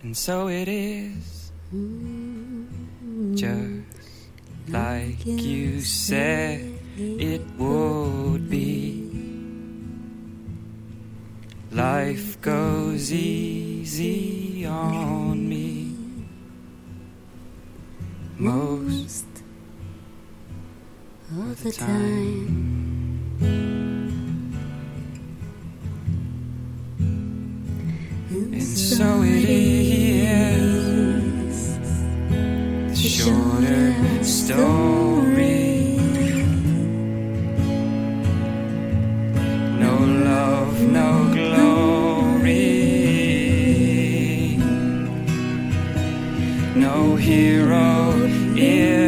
And so it is, just like you said it would be. Life goes easy on me. Most of the time. And so it is. Story. No love, no glory. No hero in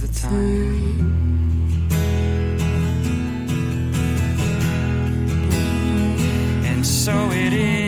The time. And so it is.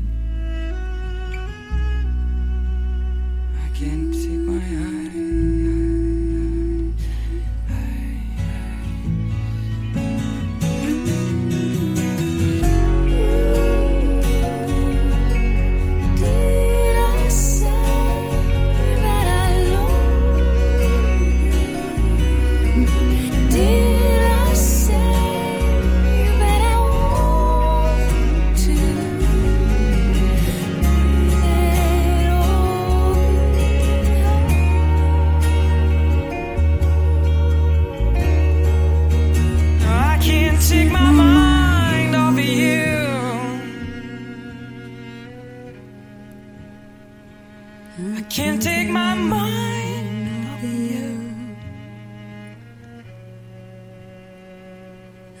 I can't take my mind off you.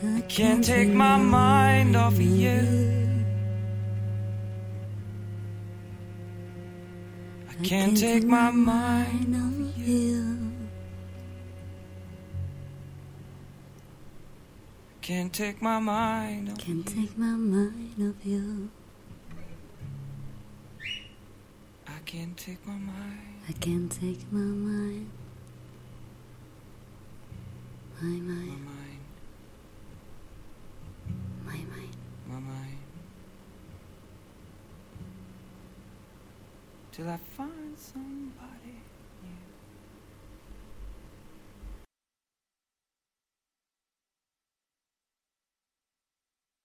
I can't take my mind off of you. I can't take my mind off you. Can't Can't take my mind off you. Can't take my mind. I can't take my mind. My My mind, my mind. My mind. Till I find somebody